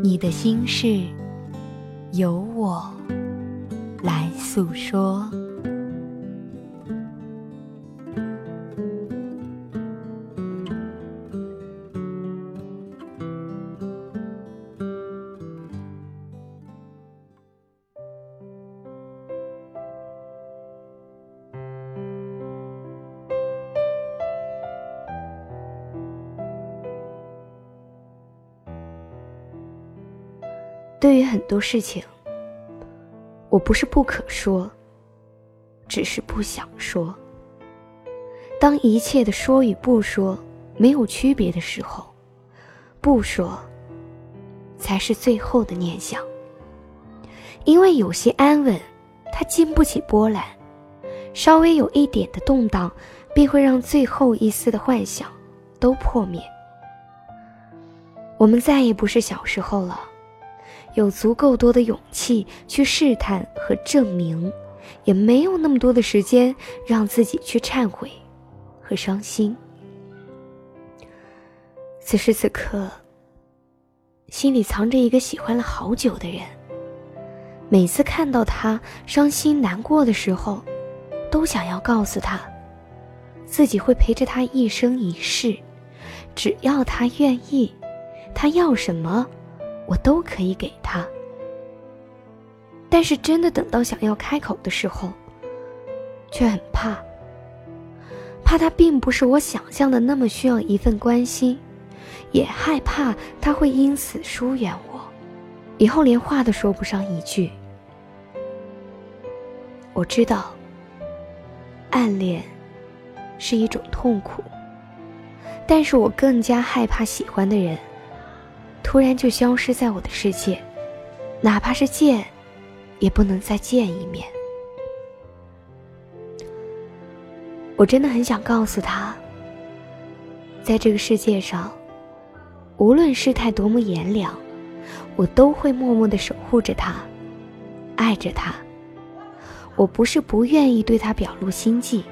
你的心事，由我来诉说。对于很多事情，我不是不可说，只是不想说。当一切的说与不说没有区别的时候，不说才是最后的念想。因为有些安稳，它经不起波澜，稍微有一点的动荡，便会让最后一丝的幻想都破灭。我们再也不是小时候了。有足够多的勇气去试探和证明，也没有那么多的时间让自己去忏悔和伤心。此时此刻，心里藏着一个喜欢了好久的人。每次看到他伤心难过的时候，都想要告诉他，自己会陪着他一生一世，只要他愿意，他要什么。我都可以给他，但是真的等到想要开口的时候，却很怕，怕他并不是我想象的那么需要一份关心，也害怕他会因此疏远我，以后连话都说不上一句。我知道，暗恋是一种痛苦，但是我更加害怕喜欢的人。突然就消失在我的世界，哪怕是见，也不能再见一面。我真的很想告诉他，在这个世界上，无论世态多么炎凉，我都会默默的守护着他，爱着他。我不是不愿意对他表露心迹，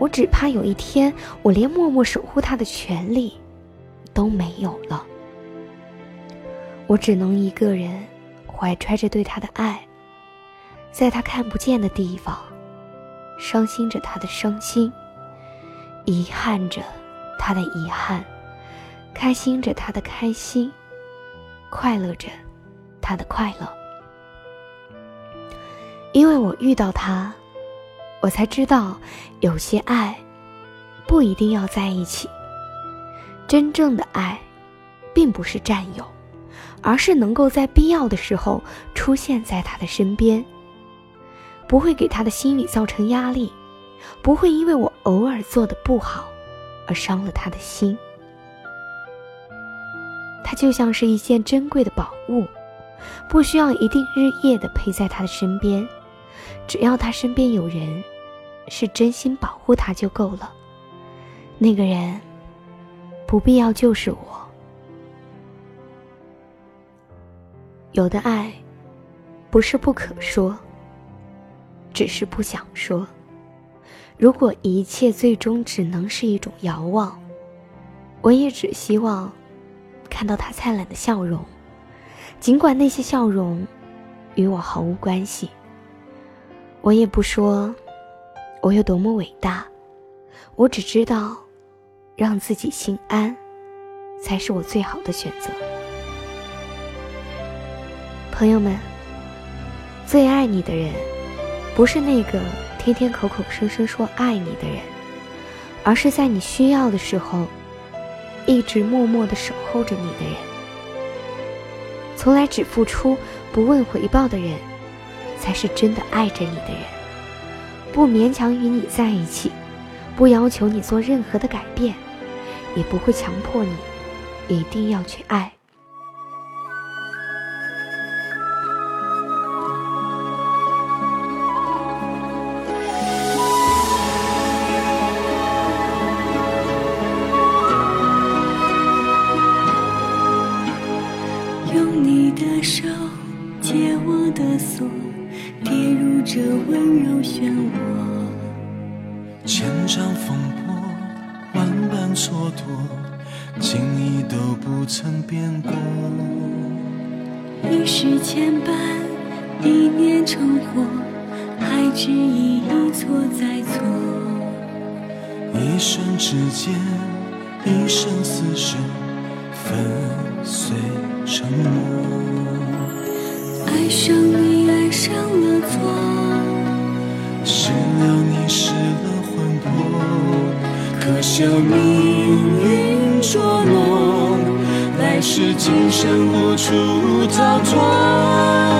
我只怕有一天，我连默默守护他的权利都没有了。我只能一个人，怀揣着对他的爱，在他看不见的地方，伤心着他的伤心，遗憾着他的遗憾，开心着他的开心，快乐着他的快乐。因为我遇到他，我才知道，有些爱不一定要在一起。真正的爱，并不是占有。而是能够在必要的时候出现在他的身边，不会给他的心理造成压力，不会因为我偶尔做的不好而伤了他的心。他就像是一件珍贵的宝物，不需要一定日夜的陪在他的身边，只要他身边有人是真心保护他就够了。那个人不必要就是我。有的爱，不是不可说，只是不想说。如果一切最终只能是一种遥望，我也只希望看到他灿烂的笑容，尽管那些笑容与我毫无关系。我也不说我有多么伟大，我只知道，让自己心安，才是我最好的选择。朋友们，最爱你的人，不是那个天天口口声声说爱你的人，而是在你需要的时候，一直默默的守候着你的人。从来只付出不问回报的人，才是真的爱着你的人。不勉强与你在一起，不要求你做任何的改变，也不会强迫你一定要去爱。索，跌入这温柔漩涡。千丈风波，万般蹉跎，情意都不曾变过。一世牵绊，一念成祸，还执意一错再错。一瞬之间，一生厮守，粉碎沉默。爱上你，爱上了错，失了你，失了魂魄，可笑命运捉弄，来世今生无处逃脱。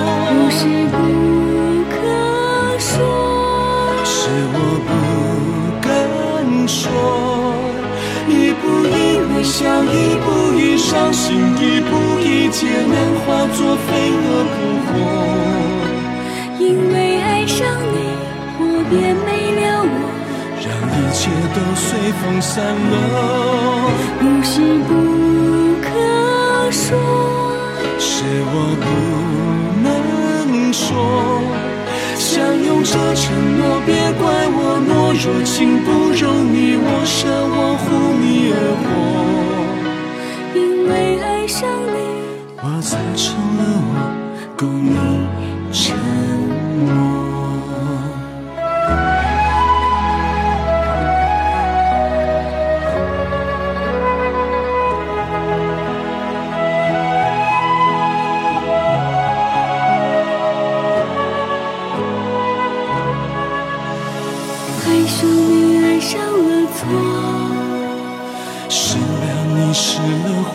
因为爱上你，我便没了我。让一切都随风散落。不是不可说，是我不能说。相拥着承诺，别怪我懦弱，情不容你我舍，我护你而活。因为爱上你，我才成了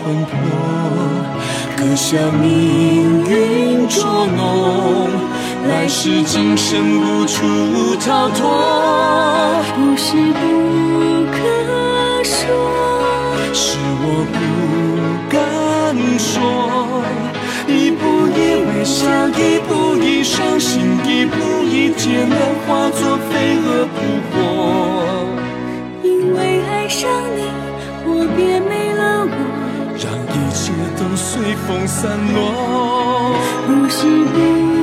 魂魄，可笑命运捉弄，来世今生无处逃脱。不是不可说，是我不敢说，一步一微笑，一步一伤心，一步一劫难，化作飞蛾扑火。因为爱上你，我便没。随风散落。不是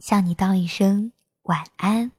向你道一声晚安。